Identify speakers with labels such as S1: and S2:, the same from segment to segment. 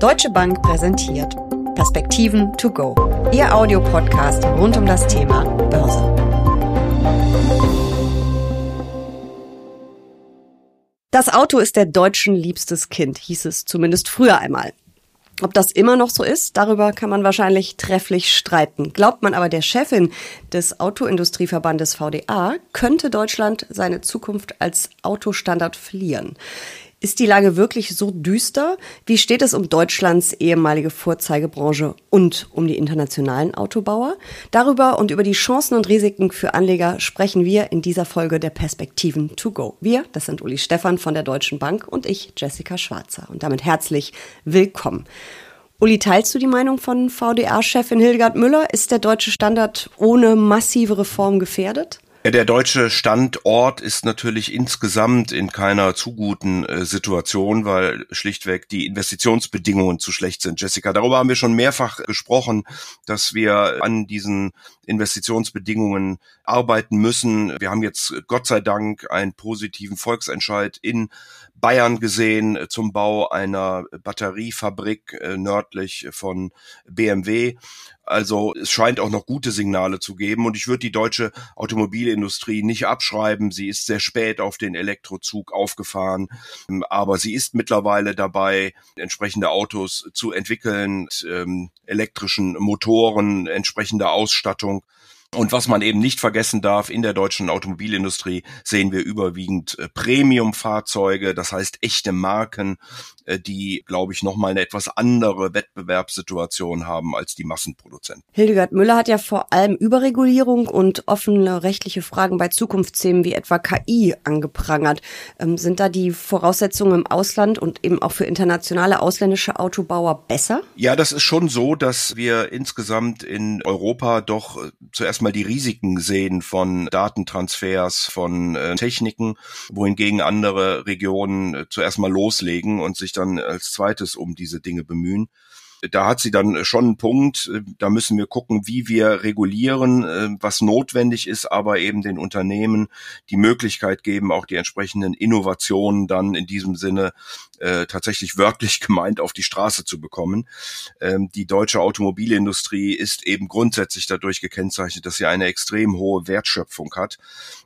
S1: Deutsche Bank präsentiert Perspektiven to go. Ihr Audiopodcast rund um das Thema Börse. Das Auto ist der Deutschen liebstes Kind, hieß es zumindest früher einmal. Ob das immer noch so ist, darüber kann man wahrscheinlich trefflich streiten. Glaubt man aber der Chefin des Autoindustrieverbandes VDA, könnte Deutschland seine Zukunft als Autostandard verlieren. Ist die Lage wirklich so düster? Wie steht es um Deutschlands ehemalige Vorzeigebranche und um die internationalen Autobauer? Darüber und über die Chancen und Risiken für Anleger sprechen wir in dieser Folge der Perspektiven to go. Wir, das sind Uli Stefan von der Deutschen Bank und ich, Jessica Schwarzer. Und damit herzlich willkommen. Uli, teilst du die Meinung von VDA-Chefin Hildegard Müller? Ist der deutsche Standard ohne massive Reform gefährdet?
S2: Der deutsche Standort ist natürlich insgesamt in keiner zu guten äh, Situation, weil schlichtweg die Investitionsbedingungen zu schlecht sind. Jessica, darüber haben wir schon mehrfach gesprochen, dass wir an diesen Investitionsbedingungen arbeiten müssen. Wir haben jetzt Gott sei Dank einen positiven Volksentscheid in Bayern gesehen zum Bau einer Batteriefabrik äh, nördlich von BMW. Also es scheint auch noch gute Signale zu geben und ich würde die deutsche Automobilindustrie nicht abschreiben. Sie ist sehr spät auf den Elektrozug aufgefahren, aber sie ist mittlerweile dabei, entsprechende Autos zu entwickeln, ähm, elektrischen Motoren, entsprechende Ausstattung. Und was man eben nicht vergessen darf, in der deutschen Automobilindustrie sehen wir überwiegend äh, Premium-Fahrzeuge, das heißt echte Marken, äh, die, glaube ich, nochmal eine etwas andere Wettbewerbssituation haben als die Massenproduzenten.
S1: Hildegard Müller hat ja vor allem Überregulierung und offene rechtliche Fragen bei Zukunftsthemen wie etwa KI angeprangert. Ähm, sind da die Voraussetzungen im Ausland und eben auch für internationale ausländische Autobauer besser?
S2: Ja, das ist schon so, dass wir insgesamt in Europa doch äh, zuerst erstmal die Risiken sehen von Datentransfers, von äh, Techniken, wohingegen andere Regionen äh, zuerst mal loslegen und sich dann als zweites um diese Dinge bemühen da hat sie dann schon einen Punkt. Da müssen wir gucken, wie wir regulieren, äh, was notwendig ist, aber eben den Unternehmen die Möglichkeit geben, auch die entsprechenden Innovationen dann in diesem Sinne äh, tatsächlich wörtlich gemeint auf die Straße zu bekommen. Ähm, die deutsche Automobilindustrie ist eben grundsätzlich dadurch gekennzeichnet, dass sie eine extrem hohe Wertschöpfung hat.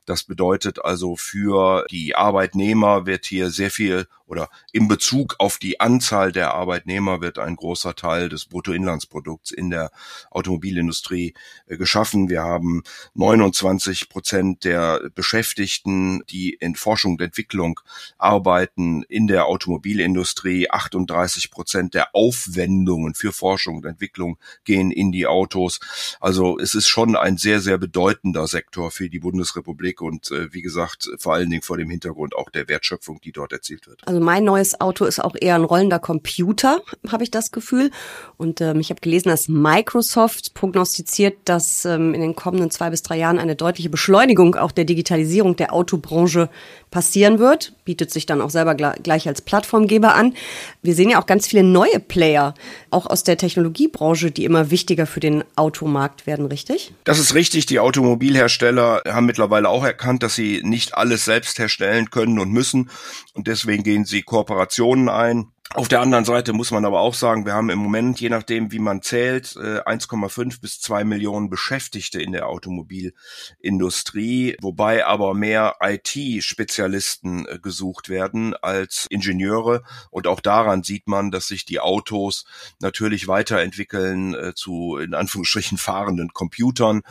S2: Das bedeutet also für die Arbeitnehmer wird hier sehr viel oder in Bezug auf die Anzahl der Arbeitnehmer wird ein großer Teil des Bruttoinlandsprodukts in der Automobilindustrie äh, geschaffen. Wir haben 29 Prozent der Beschäftigten, die in Forschung und Entwicklung arbeiten in der Automobilindustrie. 38 Prozent der Aufwendungen für Forschung und Entwicklung gehen in die Autos. Also es ist schon ein sehr, sehr bedeutender Sektor für die Bundesrepublik und äh, wie gesagt, vor allen Dingen vor dem Hintergrund auch der Wertschöpfung, die dort erzielt wird.
S1: Also mein neues Auto ist auch eher ein rollender Computer, habe ich das Gefühl. Und ähm, ich habe gelesen, dass Microsoft prognostiziert, dass ähm, in den kommenden zwei bis drei Jahren eine deutliche Beschleunigung auch der Digitalisierung der Autobranche passieren wird. Bietet sich dann auch selber gleich als Plattformgeber an. Wir sehen ja auch ganz viele neue Player, auch aus der Technologiebranche, die immer wichtiger für den Automarkt werden, richtig?
S2: Das ist richtig. Die Automobilhersteller haben mittlerweile auch erkannt, dass sie nicht alles selbst herstellen können und müssen. Und deswegen gehen sie Kooperationen ein auf der anderen Seite muss man aber auch sagen, wir haben im Moment, je nachdem wie man zählt, 1,5 äh, bis 2 Millionen Beschäftigte in der Automobilindustrie, wobei aber mehr IT-Spezialisten äh, gesucht werden als Ingenieure. Und auch daran sieht man, dass sich die Autos natürlich weiterentwickeln äh, zu in Anführungsstrichen fahrenden Computern.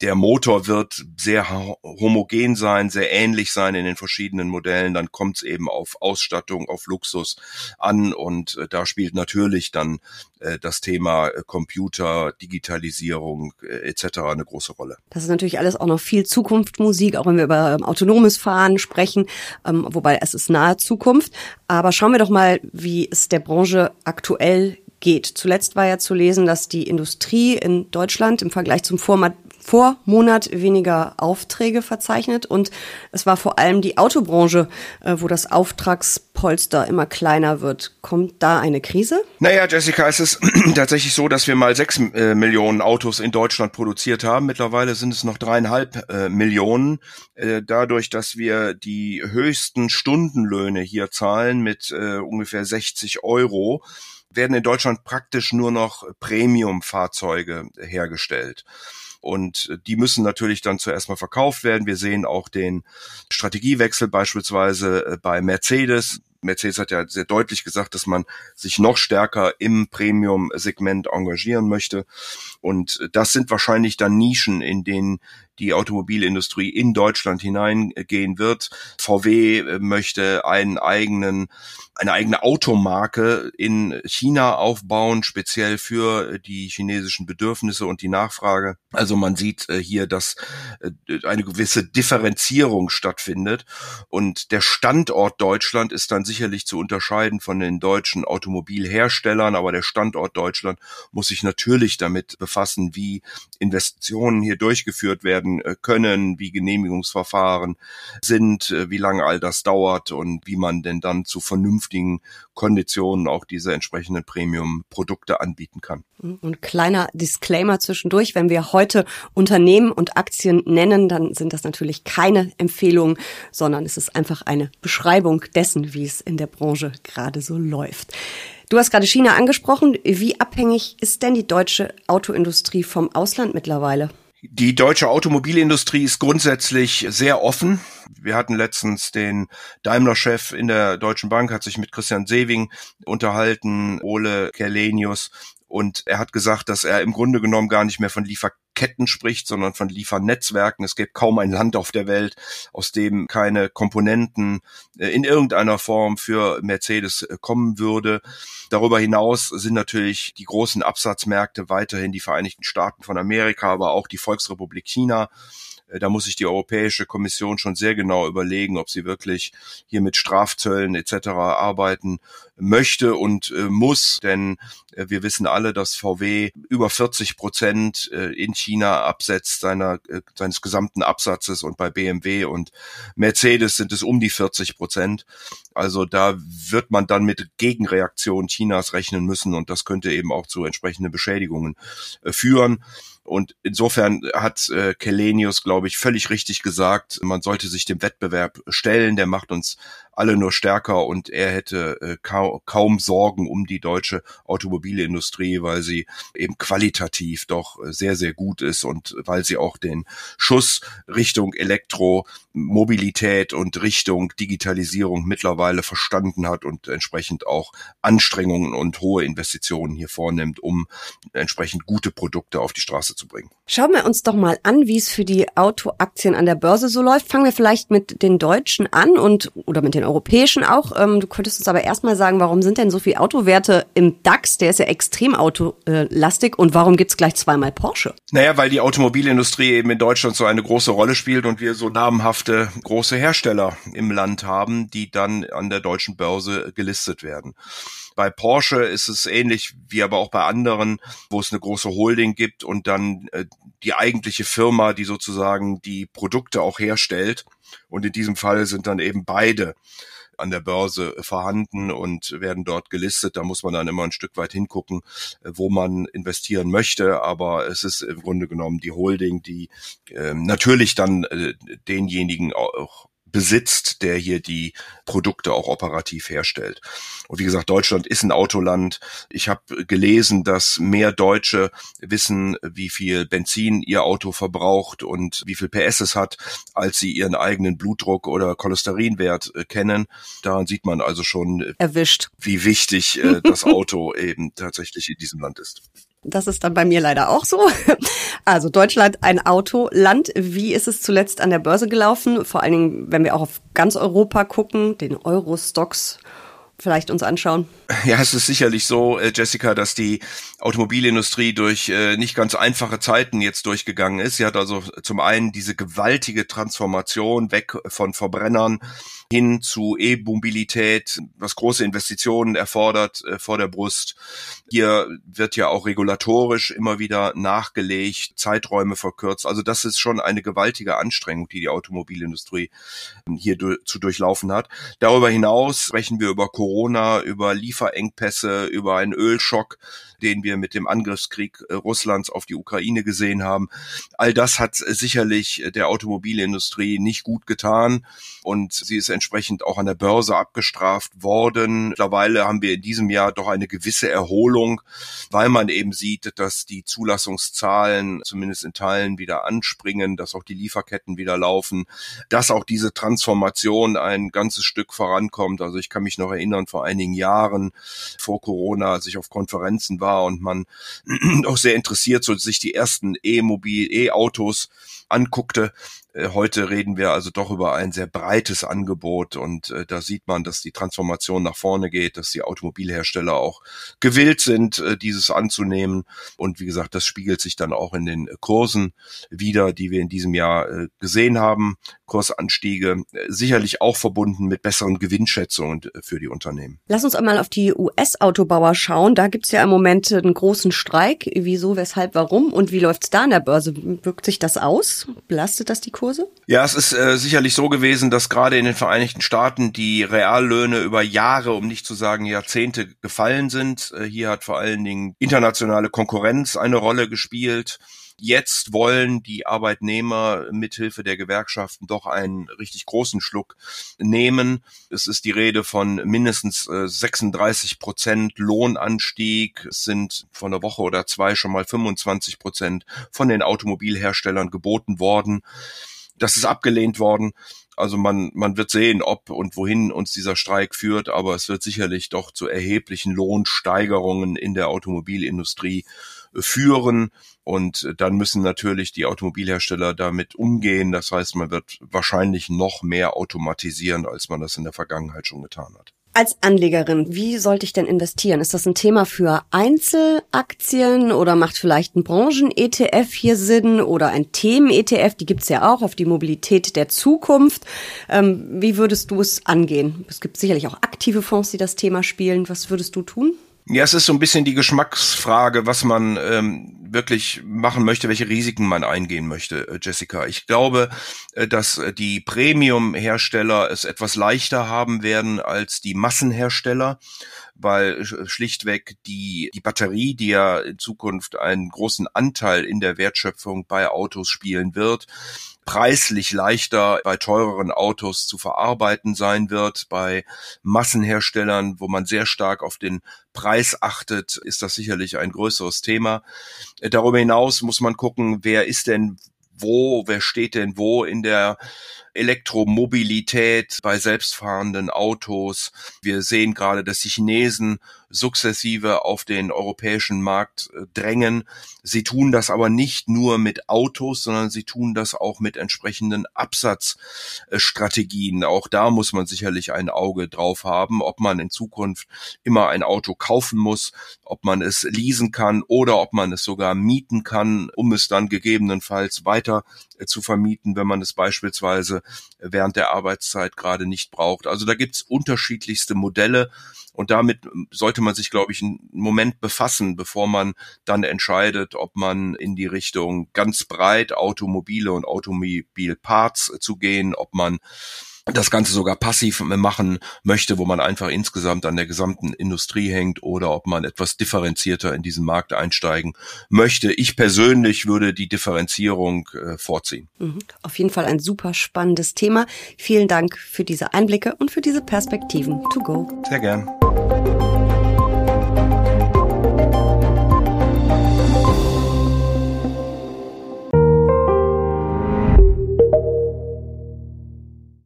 S2: Der Motor wird sehr homogen sein, sehr ähnlich sein in den verschiedenen Modellen. Dann kommt es eben auf Ausstattung, auf Luxus an an und äh, da spielt natürlich dann äh, das Thema äh, Computer, Digitalisierung äh, etc. eine große Rolle.
S1: Das ist natürlich alles auch noch viel Zukunftsmusik, auch wenn wir über ähm, autonomes Fahren sprechen, ähm, wobei es ist nahe Zukunft. Aber schauen wir doch mal, wie es der Branche aktuell geht. Zuletzt war ja zu lesen, dass die Industrie in Deutschland im Vergleich zum Vorma Vormonat weniger Aufträge verzeichnet und es war vor allem die Autobranche, äh, wo das Auftragspolster immer kleiner wird. Kommt da eine Krise?
S2: Naja, Jessica, es ist tatsächlich so, dass wir mal sechs äh, Millionen Autos in Deutschland produziert haben. Mittlerweile sind es noch dreieinhalb äh, Millionen. Äh, dadurch, dass wir die höchsten Stundenlöhne hier zahlen mit äh, ungefähr 60 Euro, werden in Deutschland praktisch nur noch Premium-Fahrzeuge hergestellt. Und die müssen natürlich dann zuerst mal verkauft werden. Wir sehen auch den Strategiewechsel beispielsweise äh, bei Mercedes. Mercedes hat ja sehr deutlich gesagt, dass man sich noch stärker im Premium-Segment engagieren möchte. Und das sind wahrscheinlich dann Nischen, in denen die Automobilindustrie in Deutschland hineingehen wird. VW äh, möchte einen eigenen, eine eigene Automarke in China aufbauen, speziell für die chinesischen Bedürfnisse und die Nachfrage. Also man sieht äh, hier, dass äh, eine gewisse Differenzierung stattfindet und der Standort Deutschland ist dann sicherlich zu unterscheiden von den deutschen Automobilherstellern, aber der Standort Deutschland muss sich natürlich damit befassen, wie Investitionen hier durchgeführt werden äh, können, wie Genehmigungsverfahren sind, äh, wie lange all das dauert und wie man denn dann zu vernünftigen Konditionen auch diese entsprechenden Premium-Produkte anbieten kann.
S1: Und kleiner Disclaimer zwischendurch, wenn wir heute Unternehmen und Aktien nennen, dann sind das natürlich keine Empfehlungen, sondern es ist einfach eine Beschreibung dessen, wie es in der Branche gerade so läuft. Du hast gerade China angesprochen. Wie abhängig ist denn die deutsche Autoindustrie vom Ausland mittlerweile?
S2: Die deutsche Automobilindustrie ist grundsätzlich sehr offen. Wir hatten letztens den Daimler-Chef in der Deutschen Bank, hat sich mit Christian Sewing unterhalten, Ole Kerlenius, und er hat gesagt, dass er im Grunde genommen gar nicht mehr von Lieferketten spricht, sondern von Liefernetzwerken. Es gibt kaum ein Land auf der Welt, aus dem keine Komponenten äh, in irgendeiner Form für Mercedes äh, kommen würde. Darüber hinaus sind natürlich die großen Absatzmärkte weiterhin die Vereinigten Staaten von Amerika, aber auch die Volksrepublik China. Äh, da muss sich die Europäische Kommission schon sehr genau überlegen, ob sie wirklich hier mit Strafzöllen etc. arbeiten möchte und äh, muss, denn äh, wir wissen alle, dass VW über 40 Prozent in China absetzt seiner, seines gesamten Absatzes und bei BMW und Mercedes sind es um die 40 Prozent. Also da wird man dann mit Gegenreaktion Chinas rechnen müssen und das könnte eben auch zu entsprechenden Beschädigungen führen. Und insofern hat äh, Kelenius, glaube ich, völlig richtig gesagt, man sollte sich dem Wettbewerb stellen, der macht uns alle nur stärker und er hätte äh, kaum, Sorgen um die deutsche Automobilindustrie, weil sie eben qualitativ doch sehr, sehr gut ist und weil sie auch den Schuss Richtung Elektromobilität und Richtung Digitalisierung mittlerweile verstanden hat und entsprechend auch Anstrengungen und hohe Investitionen hier vornimmt, um entsprechend gute Produkte auf die Straße zu bringen.
S1: Schauen wir uns doch mal an, wie es für die Autoaktien an der Börse so läuft. Fangen wir vielleicht mit den Deutschen an und oder mit den europäischen auch. Ähm, du könntest uns aber erstmal sagen, warum sind denn so viele Autowerte im DAX? Der ist ja extrem autolastig und warum gibt's gleich zweimal Porsche?
S2: Naja, weil die Automobilindustrie eben in Deutschland so eine große Rolle spielt und wir so namhafte große Hersteller im Land haben, die dann an der deutschen Börse gelistet werden. Bei Porsche ist es ähnlich wie aber auch bei anderen, wo es eine große Holding gibt und dann äh, die eigentliche Firma, die sozusagen die Produkte auch herstellt. Und in diesem Fall sind dann eben beide an der Börse vorhanden und werden dort gelistet. Da muss man dann immer ein Stück weit hingucken, äh, wo man investieren möchte. Aber es ist im Grunde genommen die Holding, die äh, natürlich dann äh, denjenigen auch besitzt, der hier die Produkte auch operativ herstellt. Und wie gesagt, Deutschland ist ein Autoland. Ich habe gelesen, dass mehr Deutsche wissen, wie viel Benzin ihr Auto verbraucht und wie viel PS es hat, als sie ihren eigenen Blutdruck oder Cholesterinwert äh, kennen. Daran sieht man also schon,
S1: äh, erwischt,
S2: wie wichtig äh, das Auto eben tatsächlich in diesem Land ist.
S1: Das ist dann bei mir leider auch so. Also Deutschland ein Autoland. Wie ist es zuletzt an der Börse gelaufen? Vor allen Dingen, wenn wir auch auf ganz Europa gucken, den Euro-Stocks vielleicht uns anschauen?
S2: Ja, es ist sicherlich so, äh, Jessica, dass die Automobilindustrie durch äh, nicht ganz einfache Zeiten jetzt durchgegangen ist. Sie hat also zum einen diese gewaltige Transformation weg von Verbrennern hin zu E-Mobilität, was große Investitionen erfordert äh, vor der Brust. Hier wird ja auch regulatorisch immer wieder nachgelegt, Zeiträume verkürzt. Also das ist schon eine gewaltige Anstrengung, die die Automobilindustrie hier zu durchlaufen hat. Darüber hinaus sprechen wir über Corona, über Lieferengpässe, über einen Ölschock, den wir mit dem Angriffskrieg äh, Russlands auf die Ukraine gesehen haben. All das hat sicherlich der Automobilindustrie nicht gut getan und sie ist entsprechend auch an der Börse abgestraft worden. Mittlerweile haben wir in diesem Jahr doch eine gewisse Erholung, weil man eben sieht, dass die Zulassungszahlen zumindest in Teilen wieder anspringen, dass auch die Lieferketten wieder laufen, dass auch diese Transformation ein ganzes Stück vorankommt. Also ich kann mich noch erinnern, vor einigen Jahren vor Corona, als ich auf Konferenzen war, und man auch sehr interessiert so sich die ersten E-Mobil, E-Autos anguckte. Äh, heute reden wir also doch über ein sehr breites Angebot und äh, da sieht man, dass die Transformation nach vorne geht, dass die Automobilhersteller auch gewillt sind, äh, dieses anzunehmen. Und wie gesagt, das spiegelt sich dann auch in den Kursen wieder, die wir in diesem Jahr gesehen haben. Kursanstiege, äh, sicherlich auch verbunden mit besseren Gewinnschätzungen äh, für die Unternehmen.
S1: Lass uns einmal auf die US-Autobauer schauen. Da gibt's ja im Moment einen großen Streik. Wieso, weshalb, warum und wie läuft's da an der Börse? Wirkt sich das aus? Belastet das die Kurse?
S2: Ja, es ist äh, sicherlich so gewesen, dass gerade in den Vereinigten Staaten die Reallöhne über Jahre, um nicht zu sagen Jahrzehnte, gefallen sind. Äh, hier hat vor allen Dingen internationale Konkurrenz eine Rolle gespielt. Jetzt wollen die Arbeitnehmer mithilfe der Gewerkschaften doch einen richtig großen Schluck nehmen. Es ist die Rede von mindestens 36 äh, Prozent Lohnanstieg. Es sind von einer Woche oder zwei schon mal 25 Prozent von den Automobilherstellern geboten worden. Das ist abgelehnt worden. Also man, man wird sehen, ob und wohin uns dieser Streik führt, aber es wird sicherlich doch zu erheblichen Lohnsteigerungen in der Automobilindustrie führen. Und dann müssen natürlich die Automobilhersteller damit umgehen. Das heißt, man wird wahrscheinlich noch mehr automatisieren, als man das in der Vergangenheit schon getan hat.
S1: Als Anlegerin, wie sollte ich denn investieren? Ist das ein Thema für Einzelaktien oder macht vielleicht ein Branchen-ETF hier Sinn oder ein Themen-ETF? Die gibt's ja auch auf die Mobilität der Zukunft. Ähm, wie würdest du es angehen? Es gibt sicherlich auch aktive Fonds, die das Thema spielen. Was würdest du tun?
S2: Ja, es ist so ein bisschen die Geschmacksfrage, was man ähm, wirklich machen möchte, welche Risiken man eingehen möchte, äh, Jessica. Ich glaube, äh, dass äh, die Premium-Hersteller es etwas leichter haben werden als die Massenhersteller, weil schlichtweg die, die Batterie, die ja in Zukunft einen großen Anteil in der Wertschöpfung bei Autos spielen wird, preislich leichter bei teureren Autos zu verarbeiten sein wird. Bei Massenherstellern, wo man sehr stark auf den Preis achtet, ist das sicherlich ein größeres Thema. Darüber hinaus muss man gucken, wer ist denn wo, wer steht denn wo in der Elektromobilität bei selbstfahrenden Autos. Wir sehen gerade, dass die Chinesen sukzessive auf den europäischen Markt äh, drängen. Sie tun das aber nicht nur mit Autos, sondern sie tun das auch mit entsprechenden Absatzstrategien. Auch da muss man sicherlich ein Auge drauf haben, ob man in Zukunft immer ein Auto kaufen muss, ob man es leasen kann oder ob man es sogar mieten kann, um es dann gegebenenfalls weiter äh, zu vermieten, wenn man es beispielsweise während der Arbeitszeit gerade nicht braucht. Also da gibt's unterschiedlichste Modelle und damit sollte man sich, glaube ich, einen Moment befassen, bevor man dann entscheidet, ob man in die Richtung ganz breit Automobile und Automobilparts zu gehen, ob man das Ganze sogar passiv machen möchte, wo man einfach insgesamt an der gesamten Industrie hängt oder ob man etwas differenzierter in diesen Markt einsteigen möchte. Ich persönlich würde die Differenzierung äh, vorziehen.
S1: Mhm. Auf jeden Fall ein super spannendes Thema. Vielen Dank für diese Einblicke und für diese Perspektiven. To go.
S2: Sehr gern.